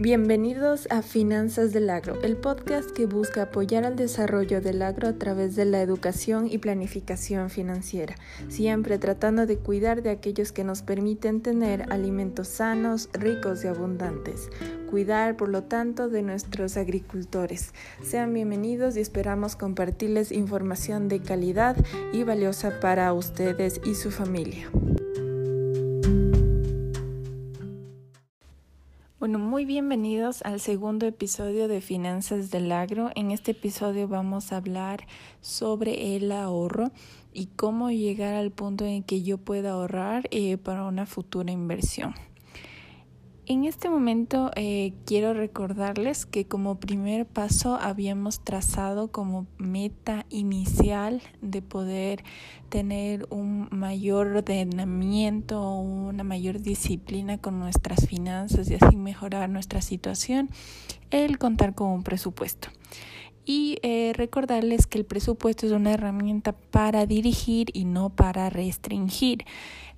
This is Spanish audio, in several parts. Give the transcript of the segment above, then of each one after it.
Bienvenidos a Finanzas del Agro, el podcast que busca apoyar al desarrollo del agro a través de la educación y planificación financiera, siempre tratando de cuidar de aquellos que nos permiten tener alimentos sanos, ricos y abundantes. Cuidar, por lo tanto, de nuestros agricultores. Sean bienvenidos y esperamos compartirles información de calidad y valiosa para ustedes y su familia. Bueno, muy bienvenidos al segundo episodio de Finanzas del Agro. En este episodio vamos a hablar sobre el ahorro y cómo llegar al punto en que yo pueda ahorrar eh, para una futura inversión. En este momento eh, quiero recordarles que como primer paso habíamos trazado como meta inicial de poder tener un mayor ordenamiento, una mayor disciplina con nuestras finanzas y así mejorar nuestra situación, el contar con un presupuesto. Y eh, recordarles que el presupuesto es una herramienta para dirigir y no para restringir.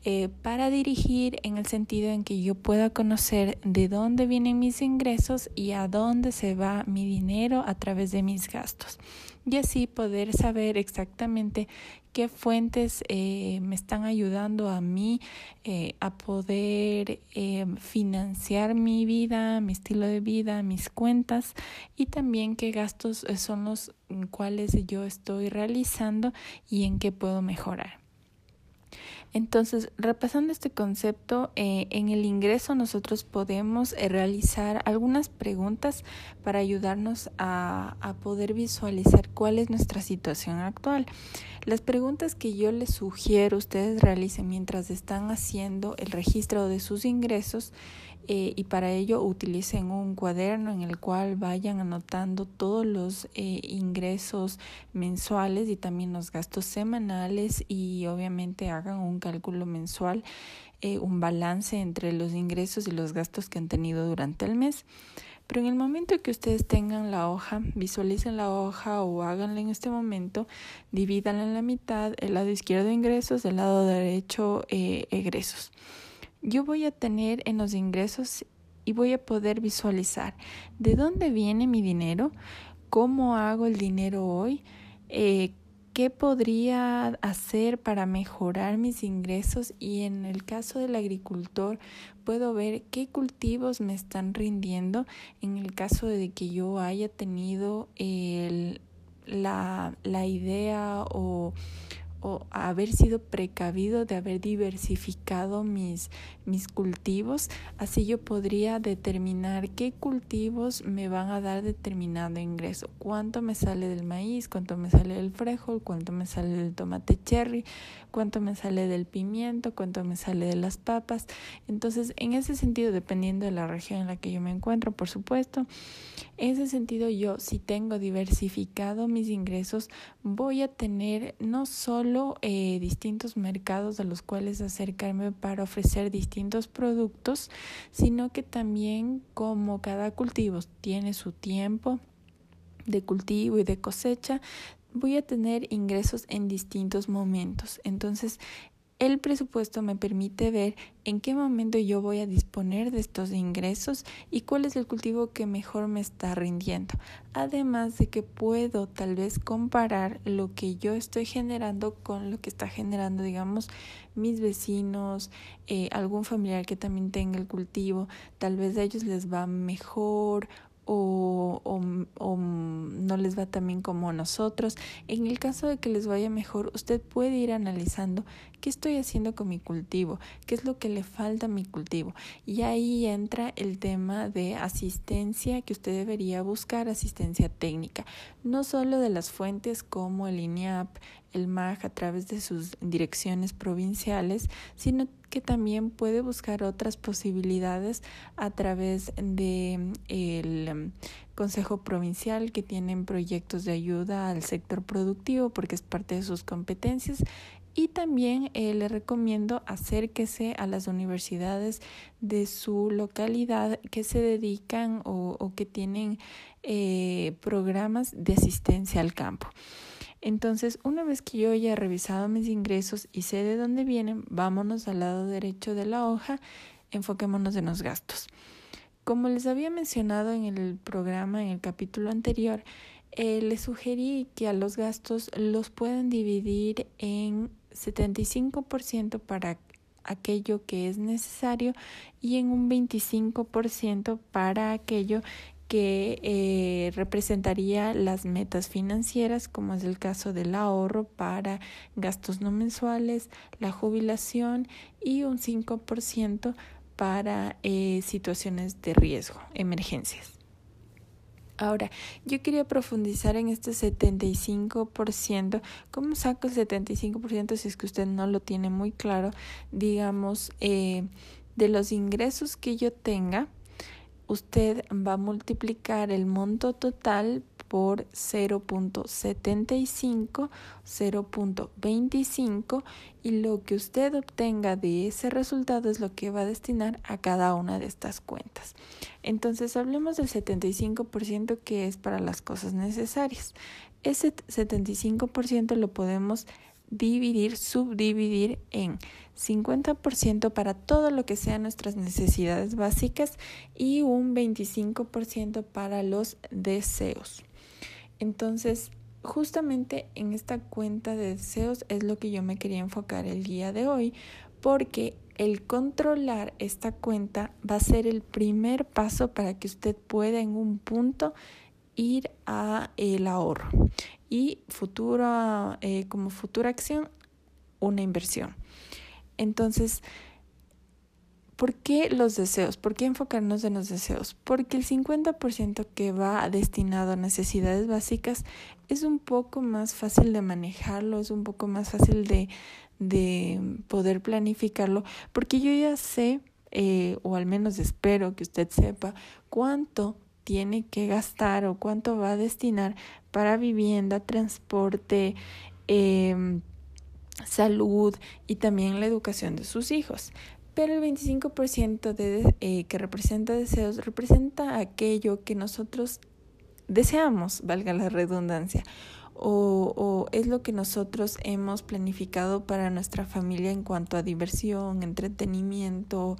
Eh, para dirigir en el sentido en que yo pueda conocer de dónde vienen mis ingresos y a dónde se va mi dinero a través de mis gastos. Y así poder saber exactamente qué fuentes eh, me están ayudando a mí eh, a poder financiar mi vida, mi estilo de vida, mis cuentas y también qué gastos son los cuales yo estoy realizando y en qué puedo mejorar. Entonces, repasando este concepto, eh, en el ingreso nosotros podemos eh, realizar algunas preguntas para ayudarnos a, a, poder visualizar cuál es nuestra situación actual. Las preguntas que yo les sugiero ustedes realicen mientras están haciendo el registro de sus ingresos eh, y para ello utilicen un cuaderno en el cual vayan anotando todos los eh, ingresos mensuales y también los gastos semanales y obviamente hagan un cálculo mensual, eh, un balance entre los ingresos y los gastos que han tenido durante el mes. Pero en el momento que ustedes tengan la hoja, visualicen la hoja o háganla en este momento, divídanla en la mitad, el lado izquierdo ingresos, el lado derecho egresos yo voy a tener en los ingresos y voy a poder visualizar de dónde viene mi dinero, cómo hago el dinero hoy, eh, qué podría hacer para mejorar mis ingresos y en el caso del agricultor puedo ver qué cultivos me están rindiendo en el caso de que yo haya tenido el, la, la idea o o haber sido precavido de haber diversificado mis, mis cultivos, así yo podría determinar qué cultivos me van a dar determinado ingreso, cuánto me sale del maíz, cuánto me sale del frijol, cuánto me sale del tomate cherry, cuánto me sale del pimiento, cuánto me sale de las papas. Entonces, en ese sentido, dependiendo de la región en la que yo me encuentro, por supuesto, en ese sentido yo, si tengo diversificado mis ingresos, voy a tener no solo eh, distintos mercados a los cuales acercarme para ofrecer distintos productos, sino que también como cada cultivo tiene su tiempo de cultivo y de cosecha, voy a tener ingresos en distintos momentos. Entonces, el presupuesto me permite ver en qué momento yo voy a disponer de estos ingresos y cuál es el cultivo que mejor me está rindiendo. Además de que puedo tal vez comparar lo que yo estoy generando con lo que está generando, digamos, mis vecinos, eh, algún familiar que también tenga el cultivo. Tal vez a ellos les va mejor o, o, no les va tan bien como a nosotros. En el caso de que les vaya mejor, usted puede ir analizando qué estoy haciendo con mi cultivo, qué es lo que le falta a mi cultivo. Y ahí entra el tema de asistencia que usted debería buscar, asistencia técnica, no solo de las fuentes como el INEAP, el MAG a través de sus direcciones provinciales, sino que también puede buscar otras posibilidades a través de el um, Consejo Provincial que tienen proyectos de ayuda al sector productivo porque es parte de sus competencias y también eh, le recomiendo acérquese a las universidades de su localidad que se dedican o, o que tienen eh, programas de asistencia al campo. Entonces, una vez que yo ya he revisado mis ingresos y sé de dónde vienen, vámonos al lado derecho de la hoja, enfoquémonos en los gastos. Como les había mencionado en el programa, en el capítulo anterior, eh, les sugerí que a los gastos los pueden dividir en 75% para aquello que es necesario y en un 25% para aquello que eh, representaría las metas financieras, como es el caso del ahorro para gastos no mensuales, la jubilación y un 5% para eh, situaciones de riesgo, emergencias. Ahora, yo quería profundizar en este 75%. ¿Cómo saco el 75% si es que usted no lo tiene muy claro? Digamos, eh, de los ingresos que yo tenga, usted va a multiplicar el monto total por 0.75, 0.25 y lo que usted obtenga de ese resultado es lo que va a destinar a cada una de estas cuentas. Entonces hablemos del 75% que es para las cosas necesarias. Ese 75% lo podemos dividir, subdividir en 50% para todo lo que sean nuestras necesidades básicas y un 25% para los deseos. Entonces, justamente en esta cuenta de deseos es lo que yo me quería enfocar el día de hoy, porque el controlar esta cuenta va a ser el primer paso para que usted pueda en un punto ir a el ahorro y futura, eh, como futura acción una inversión. Entonces, ¿por qué los deseos? ¿Por qué enfocarnos en los deseos? Porque el 50% que va destinado a necesidades básicas es un poco más fácil de manejarlo, es un poco más fácil de, de poder planificarlo, porque yo ya sé, eh, o al menos espero que usted sepa, cuánto tiene que gastar o cuánto va a destinar para vivienda, transporte, eh, salud y también la educación de sus hijos. Pero el 25% de, eh, que representa deseos representa aquello que nosotros deseamos, valga la redundancia o, o, es lo que nosotros hemos planificado para nuestra familia en cuanto a diversión, entretenimiento,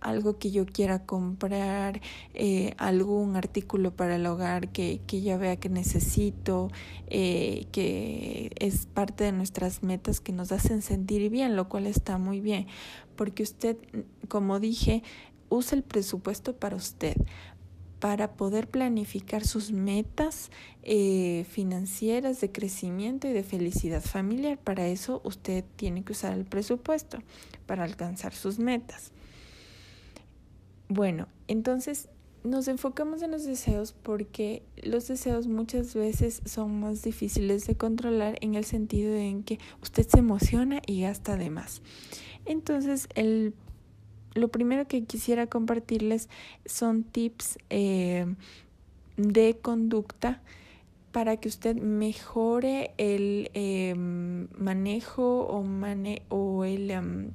algo que yo quiera comprar, eh, algún artículo para el hogar que, que ya vea que necesito, eh, que es parte de nuestras metas que nos hacen sentir bien, lo cual está muy bien, porque usted, como dije, usa el presupuesto para usted, para poder planificar sus metas eh, financieras de crecimiento y de felicidad familiar. Para eso usted tiene que usar el presupuesto para alcanzar sus metas. Bueno, entonces nos enfocamos en los deseos porque los deseos muchas veces son más difíciles de controlar en el sentido en que usted se emociona y gasta de más. Entonces, el lo primero que quisiera compartirles son tips eh, de conducta para que usted mejore el em, manejo o, o el em,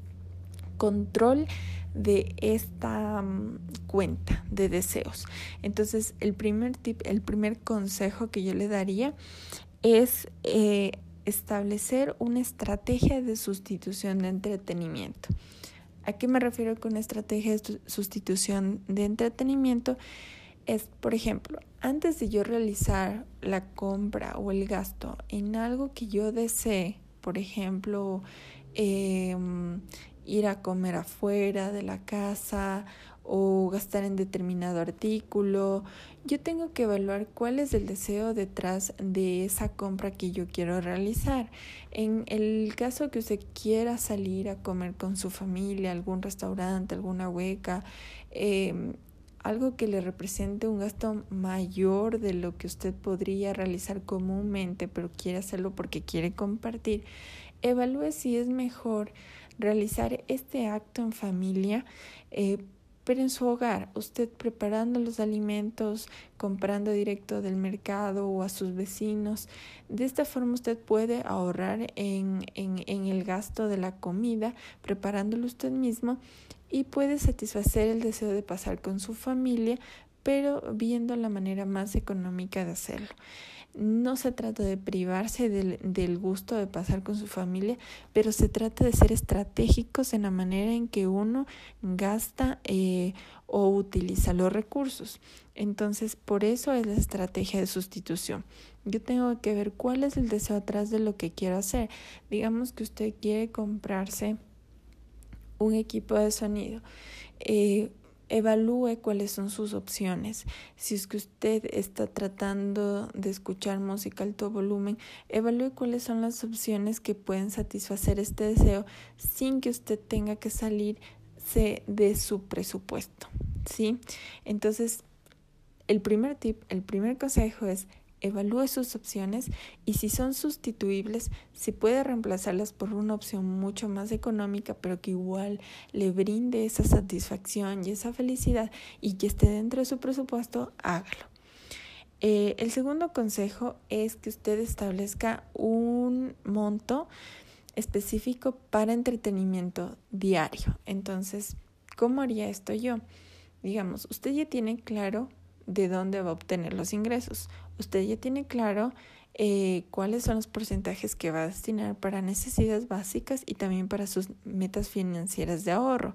control de esta mm, cuenta de deseos. Entonces, el primer tip, el primer consejo que yo le daría es eh, establecer una estrategia de sustitución de entretenimiento. ¿A qué me refiero con estrategia de sustitución de entretenimiento? Es, por ejemplo, antes de yo realizar la compra o el gasto en algo que yo desee, por ejemplo, em, ir a comer afuera de la casa o gastar en determinado artículo. Yo tengo que evaluar cuál es el deseo detrás de esa compra que yo quiero realizar. En el caso que usted quiera salir a comer con su familia, algún restaurante, alguna hueca, em, algo que le represente un gasto mayor de lo que usted podría realizar comúnmente, pero quiere hacerlo porque quiere compartir, evalúe si es mejor realizar este acto en familia. Eh, pero en su hogar, usted preparando los alimentos, comprando directo del mercado o a sus vecinos, de esta forma usted puede ahorrar en, en, en el gasto de la comida, preparándolo usted mismo y puede satisfacer el deseo de pasar con su familia, pero viendo la manera más económica de hacerlo. No se trata de privarse del, gusto de pasar con su familia, pero se trata de ser estratégicos en la manera en que uno gasta eh, o utiliza los recursos. Entonces, por eso es la estrategia de sustitución. Yo tengo que ver cuál es el deseo atrás de lo que quiero hacer. Digamos que usted quiere comprarse un equipo de sonido. Eh, evalúe cuáles son sus opciones. Si es que usted está tratando de escuchar música alto volumen, evalúe cuáles son las opciones que pueden satisfacer este deseo sin que usted tenga que salirse de su presupuesto. ¿Sí? Entonces, el primer tip, el primer consejo es evalúe sus opciones y si son sustituibles, si puede reemplazarlas por una opción mucho más económica, pero que igual le brinde esa satisfacción y esa felicidad y que esté dentro de su presupuesto, hágalo. Eh, el segundo consejo es que usted establezca un monto específico para entretenimiento diario. Entonces, ¿cómo haría esto yo? Digamos, usted ya tiene claro de dónde va a obtener los ingresos. Usted ya tiene claro eh, cuáles son los porcentajes que va a destinar para necesidades básicas y también para sus metas financieras de ahorro.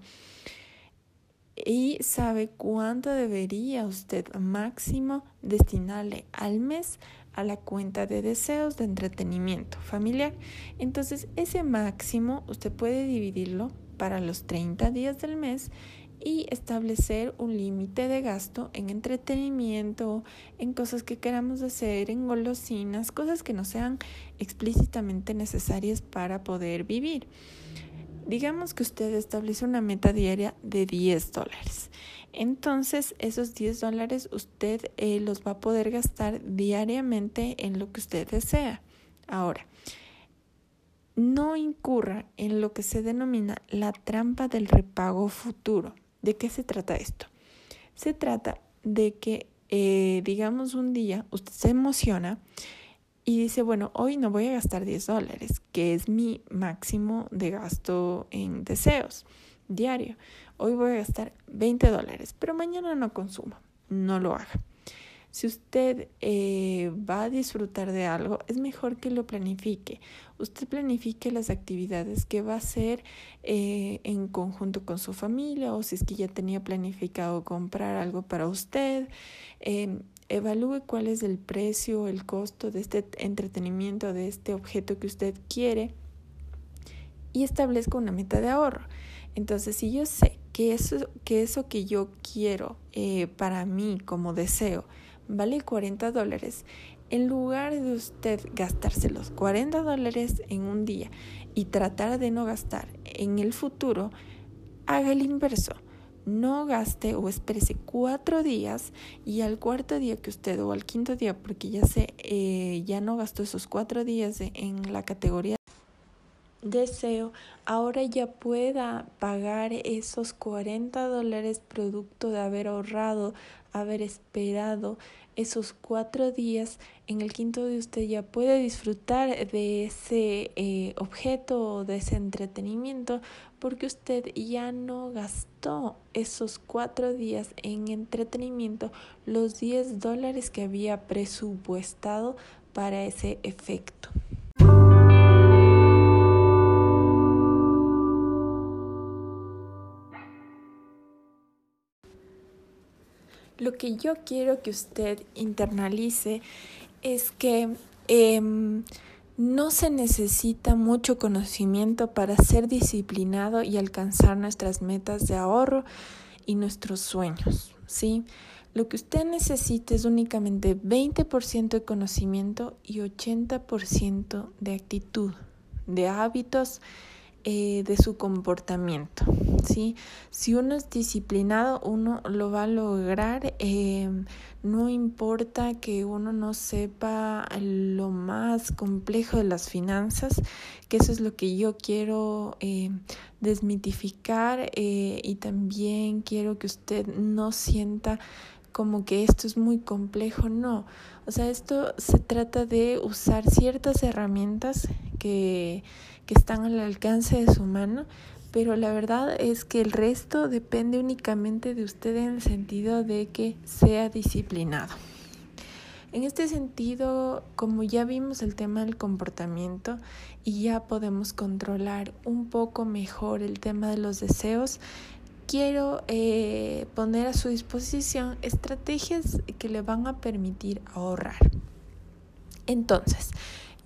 Y sabe cuánto debería usted máximo destinarle al mes a la cuenta de deseos de entretenimiento familiar. Entonces, ese máximo usted puede dividirlo para los 30 días del mes y establecer un límite de gasto en entretenimiento, en cosas que queramos hacer, en golosinas, cosas que no sean explícitamente necesarias para poder vivir. Digamos que usted establece una meta diaria de 10 dólares. Entonces, esos 10 dólares usted eh, los va a poder gastar diariamente en lo que usted desea. Ahora, no incurra en lo que se denomina la trampa del repago futuro. ¿De qué se trata esto? Se trata de que, eh, digamos, un día usted se emociona y dice, bueno, hoy no voy a gastar 10 dólares, que es mi máximo de gasto en deseos diario. Hoy voy a gastar 20 dólares, pero mañana no consumo. No lo haga. Si usted eh, va a disfrutar de algo, es mejor que lo planifique. Usted planifique las actividades que va a hacer eh, en conjunto con su familia o si es que ya tenía planificado comprar algo para usted. Em, evalúe cuál es el precio, el costo de este entretenimiento, de este objeto que usted quiere y establezca una meta de ahorro. Entonces, si yo sé que eso que, eso que yo quiero eh, para mí como deseo, vale 40 dólares, en lugar de usted gastarse los 40 dólares en un día y tratar de no gastar en el futuro, haga el inverso. No gaste o espérese cuatro días y al cuarto día que usted o al quinto día, porque ya se eh, ya no gastó esos cuatro días en la categoría deseo ahora ya pueda pagar esos 40 dólares producto de haber ahorrado, haber esperado esos cuatro días. En el quinto de usted ya puede disfrutar de ese eh, objeto o de ese entretenimiento porque usted ya no gastó esos cuatro días en entretenimiento los 10 dólares que había presupuestado para ese efecto. Lo que yo quiero que usted internalice es que em, no se necesita mucho conocimiento para ser disciplinado y alcanzar nuestras metas de ahorro y nuestros sueños, ¿sí? Lo que usted necesita es únicamente 20% de conocimiento y 80% de actitud, de hábitos eh, de su comportamiento. ¿sí? Si uno es disciplinado, uno lo va a lograr. Eh, no importa que uno no sepa lo más complejo de las finanzas, que eso es lo que yo quiero eh, desmitificar y también quiero que usted no sienta como que esto es muy complejo, no. O sea, esto se trata de usar ciertas herramientas que, que están al alcance de su mano, pero la verdad es que el resto depende únicamente de usted en el sentido de que sea disciplinado. En este sentido, como ya vimos el tema del comportamiento y ya podemos controlar un poco mejor el tema de los deseos, quiero eh, poner a su disposición estrategias que le van a permitir ahorrar. Entonces,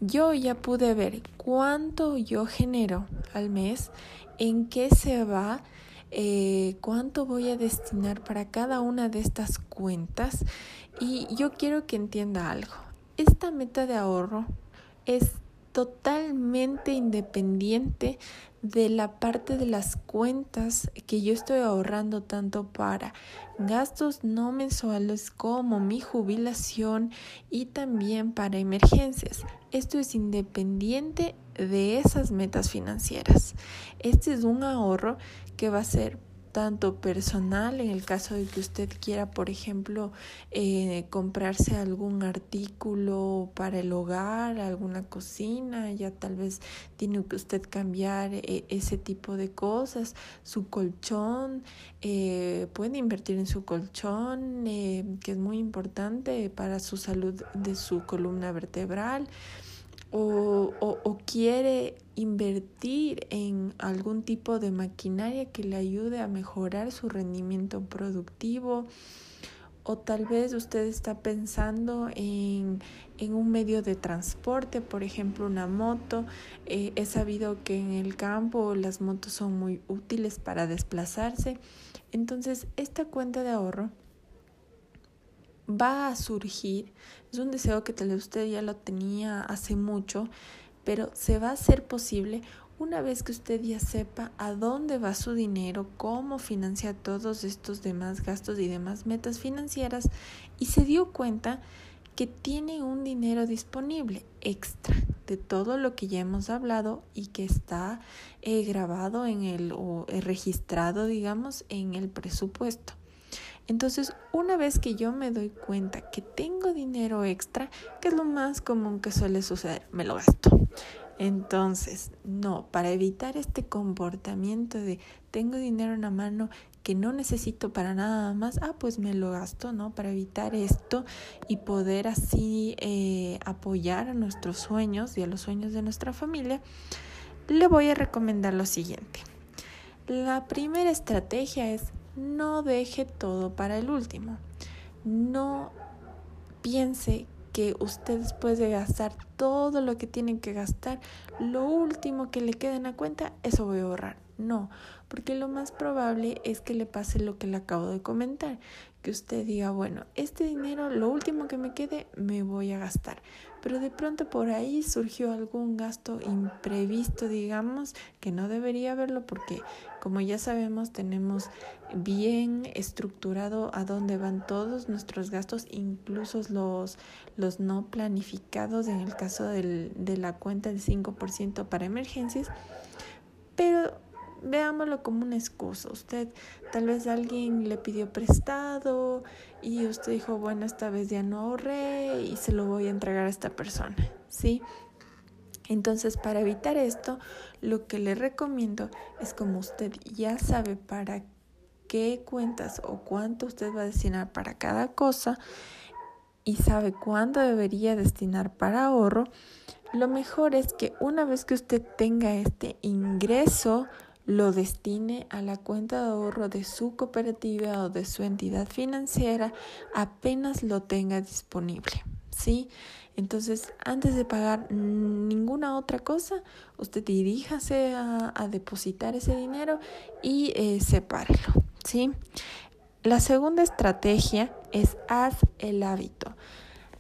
yo ya pude ver cuánto yo genero al mes, en qué se va, eh, cuánto voy a destinar para cada una de estas cuentas y yo quiero que entienda algo. Esta meta de ahorro es totalmente independiente de la parte de las cuentas que yo estoy ahorrando tanto para gastos no mensuales como mi jubilación y también para emergencias. Esto es independiente de esas metas financieras. Este es un ahorro que va a ser tanto personal en el caso de que usted quiera, por ejemplo, eh, comprarse algún artículo para el hogar, alguna cocina, ya tal vez tiene que usted cambiar eh, ese tipo de cosas, su colchón, eh, puede invertir en su colchón, que es muy importante para su salud de su columna vertebral o, o, quiere invertir en algún tipo de maquinaria que le ayude a mejorar su rendimiento productivo o tal vez usted está pensando en, en un medio de transporte, por ejemplo una moto. Eh, he sabido que en el campo las motos son muy útiles para desplazarse. Entonces, esta cuenta de ahorro va a surgir, es un deseo que tal vez usted ya lo tenía hace mucho, pero se va a hacer posible una vez que usted ya sepa a dónde va su dinero, cómo financia todos estos demás gastos y demás metas financieras y se dio cuenta que tiene un dinero disponible extra de todo lo que ya hemos hablado y que está eh, grabado en el o eh, registrado digamos en el presupuesto. Entonces, una vez que yo me doy cuenta que tengo dinero extra, que es lo más común que suele suceder, me lo gasto. Entonces, no, para evitar este comportamiento de tengo dinero en la mano que no necesito para nada más, ah, pues me lo gasto, ¿no? Para evitar esto y poder así eh, apoyar a nuestros sueños y a los sueños de nuestra familia, le voy a recomendar lo siguiente. La primera estrategia es no deje todo para el último. No piense que usted después de gastar todo lo que tiene que gastar, lo último que le quede en la cuenta, eso voy a ahorrar. No, porque lo más probable es que le pase lo que le acabo de comentar, que usted diga, bueno, este dinero, lo último que me quede, me voy a gastar. Pero de pronto por ahí surgió algún gasto imprevisto, digamos, que no debería haberlo porque, como ya sabemos, tenemos bien estructurado a dónde van todos nuestros gastos, incluso los, los no planificados en el caso del, de la cuenta del 5% para emergencias. Pero veámoslo como una excusa. Usted tal vez alguien le pidió prestado y usted dijo, bueno, esta vez ya no ahorré y se lo voy a entregar a esta persona, ¿sí? Entonces, para evitar esto, lo que le recomiendo es como usted ya sabe para qué cuentas o cuánto usted va a destinar para cada cosa y sabe cuánto debería destinar para ahorro, lo mejor es que una vez que usted tenga este ingreso lo destine a la cuenta de ahorro de su cooperativa o de su entidad financiera apenas lo tenga disponible. ¿Sí? Entonces, antes de pagar ninguna otra cosa, usted diríjase a, depositar ese dinero y eh, sepárelo. ¿sí? La segunda estrategia es haz el hábito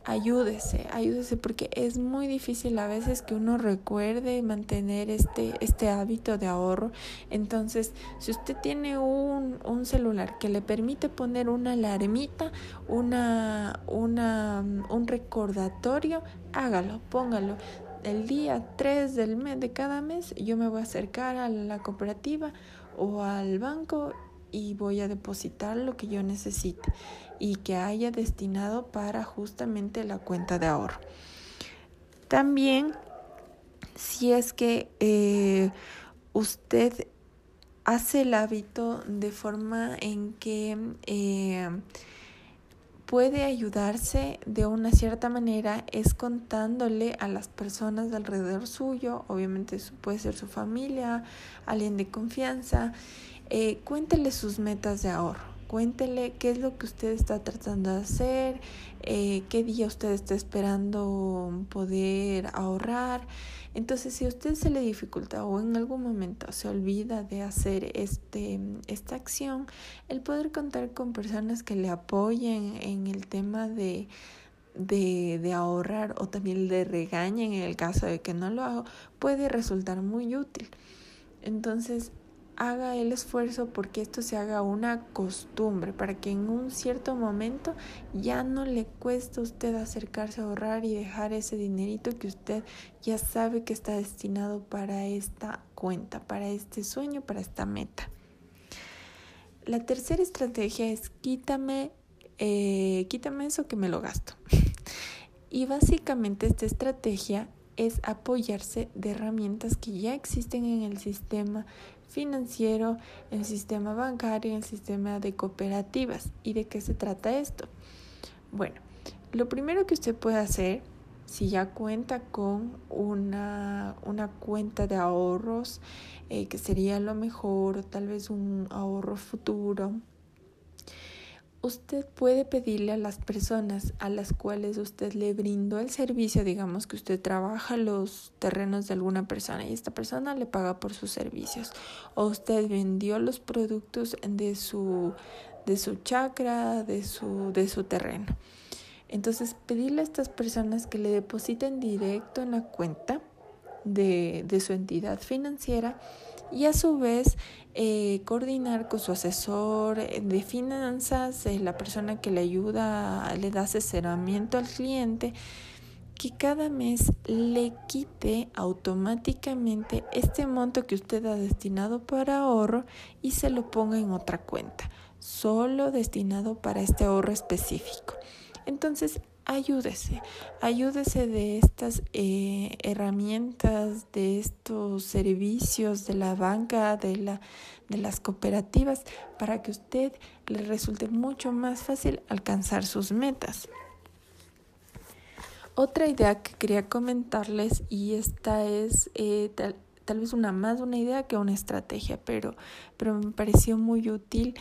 ayúdese, ayúdese porque es muy difícil a veces que uno recuerde mantener este, este hábito de ahorro. Entonces, si usted tiene un, un celular que le permite poner una alarmita, una, una, un recordatorio, hágalo, póngalo. El día 3 del mes de cada mes yo me voy a acercar a la cooperativa o al banco y voy a depositar lo que yo necesite y que haya destinado para justamente la cuenta de ahorro. También, si es que eh, usted hace el hábito de forma en que eh, puede ayudarse de una cierta manera es contándole a las personas alrededor suyo, obviamente puede ser su familia, alguien de confianza, eh, cuéntele sus metas de ahorro, cuéntele qué es lo que usted está tratando de hacer, eh, qué día usted está esperando poder ahorrar. Entonces, si a usted se le dificulta o en algún momento se olvida de hacer este, esta acción, el poder contar con personas que le apoyen en el tema de, de, de ahorrar o también le regañen en el caso de que no lo haga, puede resultar muy útil. Entonces, haga el esfuerzo porque esto se haga una costumbre, para que en un cierto momento ya no le cueste a usted acercarse a ahorrar y dejar ese dinerito que usted ya sabe que está destinado para esta cuenta, para este sueño, para esta meta. La tercera estrategia es quítame, eh, quítame eso que me lo gasto. y básicamente esta estrategia es apoyarse de herramientas que ya existen en el sistema financiero, el sistema bancario, el sistema de cooperativas. ¿Y de qué se trata esto? Bueno, lo primero que usted puede hacer, si ya cuenta con una, una cuenta de ahorros, eh, que sería lo mejor, o tal vez un ahorro futuro, usted puede pedirle a las personas a las cuales usted le brindó el servicio, digamos que usted trabaja los terrenos de alguna persona y esta persona le paga por sus servicios, o usted vendió los productos de su, de su chacra, de su, de su terreno. Entonces, pedirle a estas personas que le depositen directo en la cuenta de, de su entidad financiera y a su vez eh, coordinar con su asesor de finanzas, eh, la persona que le ayuda, le da asesoramiento al cliente, que cada mes le quite automáticamente este monto que usted ha destinado para ahorro y se lo ponga en otra cuenta, solo destinado para este ahorro específico. Entonces, ayúdese, ayúdese de estas eh, herramientas, de estos servicios de la banca, de, la, de las cooperativas, para que usted le resulte mucho más fácil alcanzar sus metas. Otra idea que quería comentarles, y esta es eh, vez una más una idea que una estrategia, pero, pero me pareció muy útil.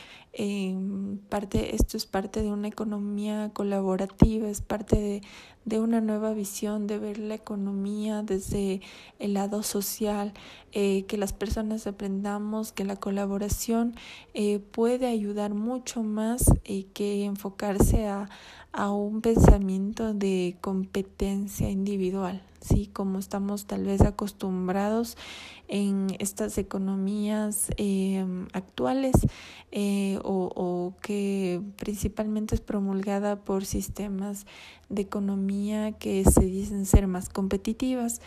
parte, esto es parte de una economía colaborativa, es parte de, de una nueva visión de ver la economía desde el lado social, eh, que las personas aprendamos que la colaboración eh, puede ayudar mucho más eh, que enfocarse a, a un pensamiento de competencia individual. ¿sí? Como estamos tal vez acostumbrados en estas economías em, actuales eh, o, o, que principalmente es promulgada por sistemas de economía que se dicen ser más competitivas.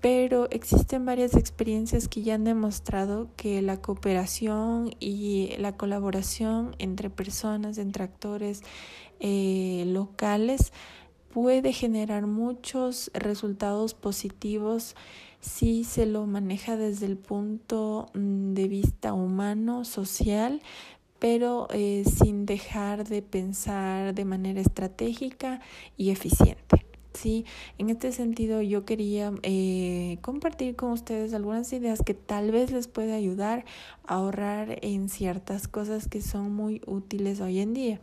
Pero existen varias experiencias que ya han demostrado que la cooperación y la colaboración entre personas, entre actores eh, locales, puede generar muchos resultados positivos si se lo maneja desde el punto mm, de vista humano, social, pero eh, sin dejar de pensar de manera estratégica y eficiente. Sí, en este sentido yo quería eh, compartir con ustedes algunas ideas que tal vez les pueda ayudar a ahorrar en ciertas cosas que son muy útiles hoy en día.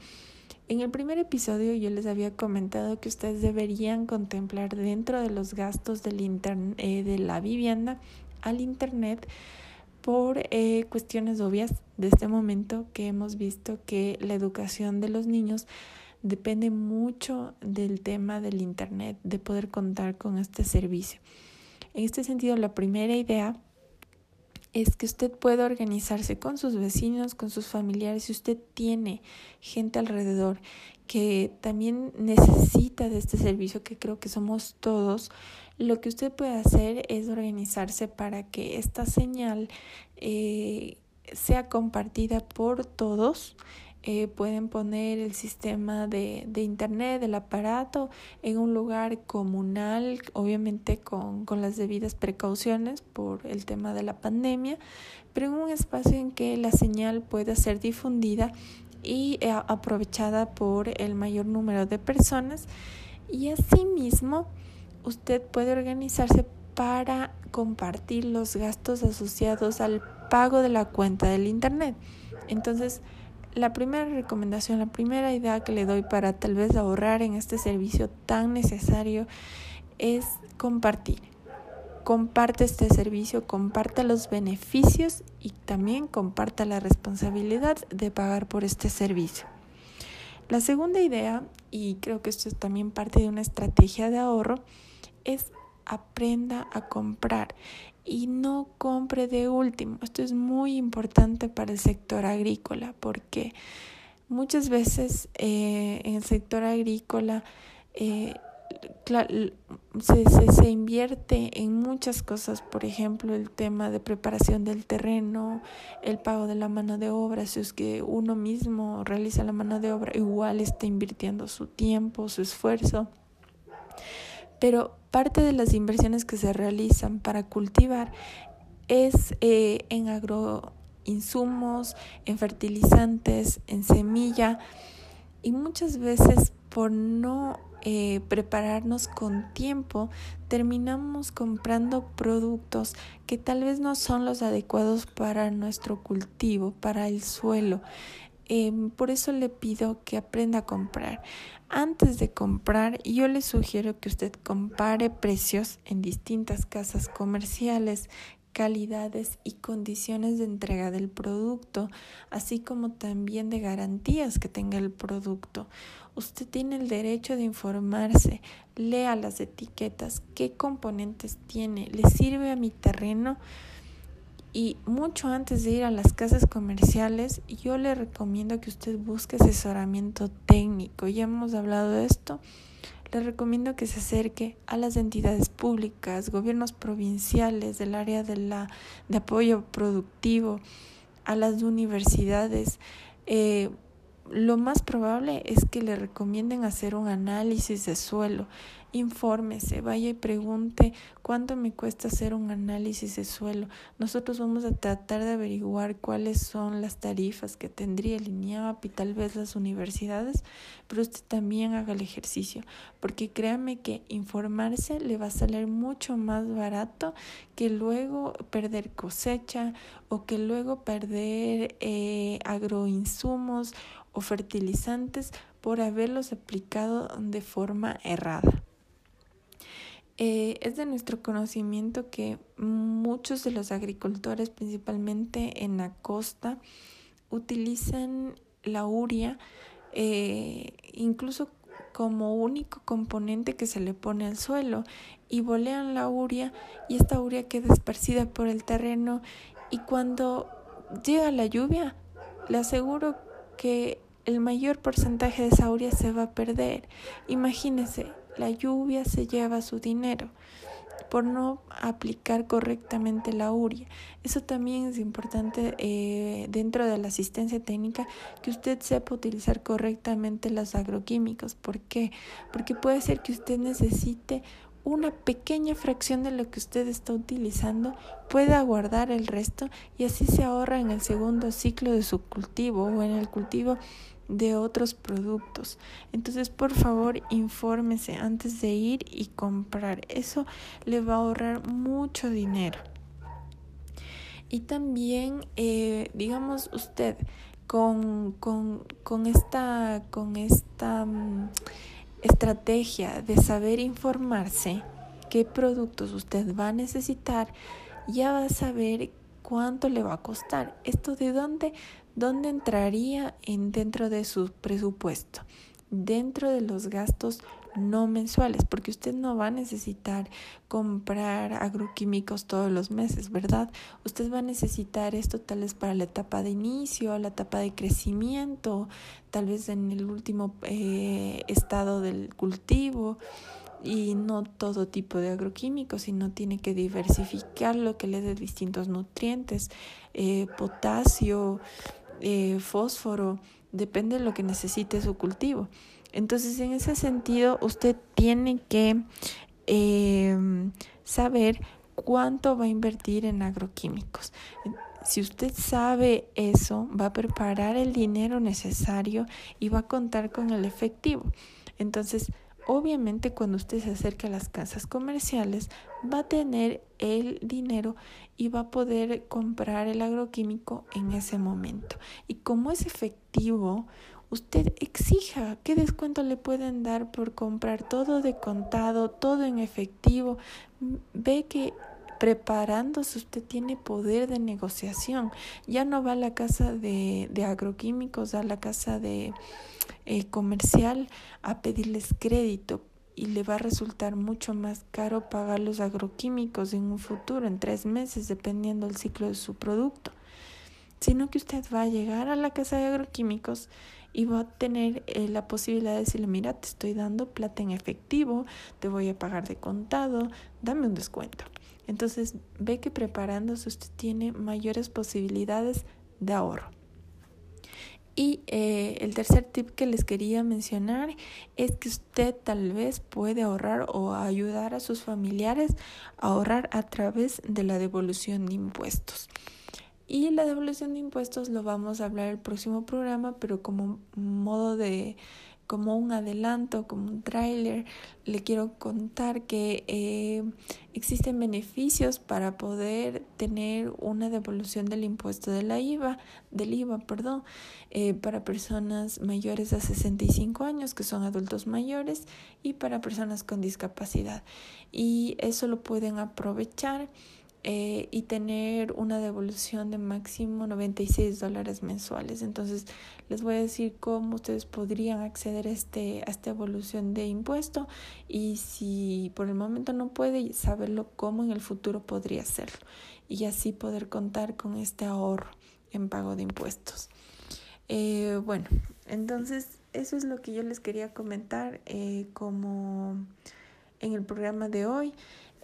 En el primer episodio yo les había comentado que ustedes deberían contemplar dentro de los gastos eh, de la vivienda al Internet por eh, cuestiones obvias de este momento que hemos visto que la educación de los niños depende mucho del tema del Internet, de poder contar con este servicio. En este sentido, la primera idea es que usted pueda organizarse con sus vecinos, con sus familiares, si usted tiene gente alrededor que también necesita de este servicio, que creo que somos todos, lo que usted puede hacer es organizarse para que esta señal eh, sea compartida por todos eh, pueden poner el sistema de, de, internet, del aparato, en un lugar comunal, obviamente con, con las debidas precauciones por el tema de la pandemia, pero en un espacio en que la señal pueda ser difundida y eh, aprovechada por el mayor número de personas. Y asimismo, usted puede organizarse para compartir los gastos asociados al pago de la cuenta del Internet. Entonces, la primera recomendación, la primera idea que le doy para tal vez ahorrar en este servicio tan necesario es compartir. Comparte este servicio, comparta los beneficios y también comparta la responsabilidad de pagar por este servicio. La segunda idea, y creo que esto es también parte de una estrategia de ahorro, es aprenda a comprar y no compre de último. Esto es muy importante para el sector agrícola porque muchas veces eh, en el sector agrícola eh, se, se, se, invierte en muchas cosas, por ejemplo, el tema de preparación del terreno, el pago de la mano de obra, si es que uno mismo realiza la mano de obra, igual está invirtiendo su tiempo, su esfuerzo. Pero parte de las inversiones que se realizan para cultivar es eh, en agroinsumos, en fertilizantes, en semilla y muchas veces por no eh, prepararnos con tiempo, terminamos comprando productos que tal vez no son los adecuados para nuestro cultivo, para el suelo. Em, por eso le pido que aprenda a comprar. Antes de comprar, yo le sugiero que usted compare precios en distintas casas comerciales, calidades y condiciones de entrega del producto, así como también de garantías que tenga el producto. Usted tiene el derecho de informarse, lea las etiquetas, qué componentes tiene, le sirve a mi terreno y mucho antes de ir a las casas comerciales, yo le recomiendo que usted busque asesoramiento técnico. Ya hemos hablado de esto. Le recomiendo que se acerque a las entidades públicas, gobiernos provinciales del área de, la, de apoyo productivo, a las universidades. Eh, lo más probable es que le recomienden hacer un análisis de suelo infórmese, vaya y pregunte cuánto me cuesta hacer un análisis de suelo. Nosotros vamos a tratar de averiguar cuáles son las tarifas que tendría el INIAP y tal vez las universidades, pero usted también haga el ejercicio, porque créame que informarse le va a salir mucho más barato que luego perder cosecha o que luego perder eh, agroinsumos o fertilizantes por haberlos aplicado de forma errada. Eh, es de nuestro conocimiento que muchos de los agricultores, principalmente en la costa, utilizan la uria eh, incluso como único componente que se le pone al suelo y bolean la uria y esta uria queda esparcida por el terreno y cuando llega la lluvia le aseguro que el mayor porcentaje de esa uria se va a perder. Imagínese, la lluvia se lleva su dinero por no aplicar correctamente la uria. Eso también es importante eh, dentro de la asistencia técnica que usted sepa utilizar correctamente los agroquímicos. ¿Por qué? Porque puede ser que usted necesite una pequeña fracción de lo que usted está utilizando, pueda guardar el resto y así se ahorra en el segundo ciclo de su cultivo o en el cultivo de otros productos. Entonces, por favor, infórmese antes de ir y comprar. Eso le va a ahorrar mucho dinero. Y también, eh, digamos, usted con, con, con esta, con esta mm, estrategia de saber informarse qué productos usted va a necesitar, ya va a saber cuánto le va a costar. ¿Esto de dónde? ¿Dónde entraría en dentro de su presupuesto? Dentro de los gastos no mensuales, porque usted no va a necesitar comprar agroquímicos todos los meses, ¿verdad? Usted va a necesitar esto tal vez para la etapa de inicio, la etapa de crecimiento, tal vez en el último eh, estado del cultivo y no todo tipo de agroquímicos, sino tiene que diversificar lo que le dé distintos nutrientes, eh, potasio, eh, fósforo, depende de lo que necesite su cultivo. Entonces, en ese sentido, usted tiene que eh, saber cuánto va a invertir en agroquímicos. si usted sabe eso, va a preparar el dinero necesario y va a contar con el efectivo. Entonces, obviamente cuando usted se acerque a las casas comerciales, va a tener el dinero y va a poder comprar el agroquímico en ese momento. Y como es efectivo, usted exija qué descuento le pueden dar por comprar todo de contado, todo en efectivo. Ve que preparándose usted tiene poder de negociación. Ya no va a la casa de, agroquímicos, a la casa de eh, comercial a pedirles crédito y le va a resultar mucho más caro pagar los agroquímicos en un futuro, en tres meses, dependiendo del ciclo de su producto. Sino que usted va a llegar a la casa de agroquímicos y va a tener eh, la posibilidad de decirle, mira, te estoy dando plata en efectivo, te voy a pagar de contado, dame un descuento. Entonces ve que preparándose usted tiene mayores posibilidades de ahorro. Y eh, el tercer tip que les quería mencionar es que usted tal vez puede ahorrar o ayudar a sus familiares a ahorrar a través de la devolución de impuestos. Y la devolución de impuestos lo vamos a hablar el próximo programa, pero como modo de como un adelanto, como un tráiler, le quiero contar que eh, existen beneficios para poder tener una devolución del impuesto de IVA, del IVA, perdón, eh, para personas mayores a 65 años, que son adultos mayores, y para personas con discapacidad. Y eso lo pueden aprovechar eh, y tener una devolución de máximo 96 dólares mensuales. Entonces, les voy a decir cómo ustedes podrían acceder a, este, a esta evolución de impuesto y si por el momento no puede, saberlo cómo en el futuro podría hacerlo y así poder contar con este ahorro en pago de impuestos. Eh, bueno, entonces eso es lo que yo les quería comentar eh, como en el programa de hoy.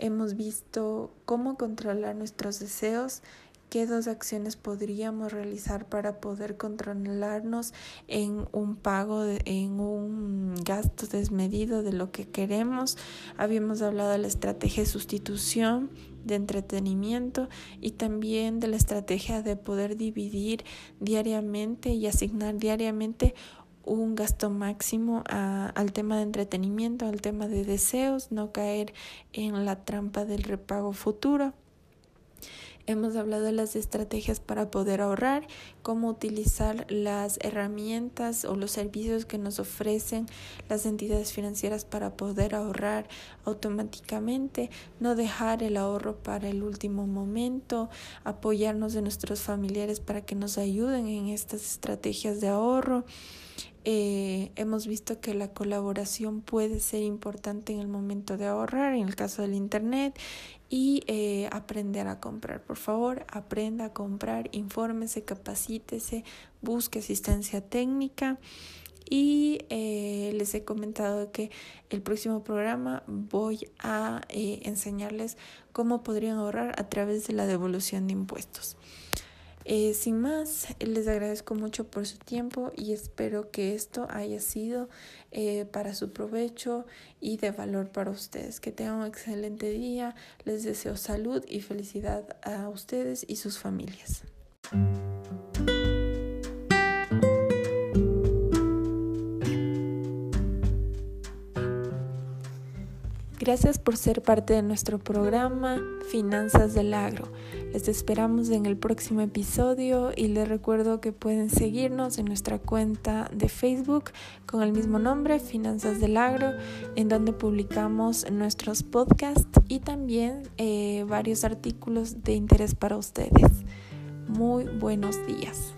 Hemos visto cómo controlar nuestros deseos, qué dos acciones podríamos realizar para poder controlarnos en un pago, en un gasto desmedido de lo que queremos. Habíamos hablado de la estrategia de sustitución, de entretenimiento y también de la estrategia de poder dividir diariamente y asignar diariamente un gasto máximo al tema de entretenimiento, al tema de deseos, no caer en la trampa del repago futuro. Hemos hablado de las estrategias para poder ahorrar, cómo utilizar las herramientas o los servicios que nos ofrecen las entidades financieras para poder ahorrar automáticamente, no dejar el ahorro para el último momento, apoyarnos de nuestros familiares para que nos ayuden en estas estrategias de ahorro. Eh, hemos visto que la colaboración puede ser importante en el momento de ahorrar, en el caso del Internet, y eh, aprender a comprar. Por favor, aprenda a comprar, infórmese, capacítese, busque asistencia técnica. Y eh, les he comentado que el próximo programa voy a enseñarles cómo podrían ahorrar a través de la devolución de impuestos. Eh, sin más, les agradezco mucho por su tiempo y espero que esto haya sido eh, para su provecho y de valor para ustedes. Que tengan un excelente día. Les deseo salud y felicidad a ustedes y sus familias. Gracias por ser parte de nuestro programa Finanzas del Agro. Les esperamos en el próximo episodio y les recuerdo que pueden seguirnos en nuestra cuenta de Facebook con el mismo nombre, Finanzas del Agro, en donde publicamos nuestros podcasts y también eh, varios artículos de interés para ustedes. Muy buenos días.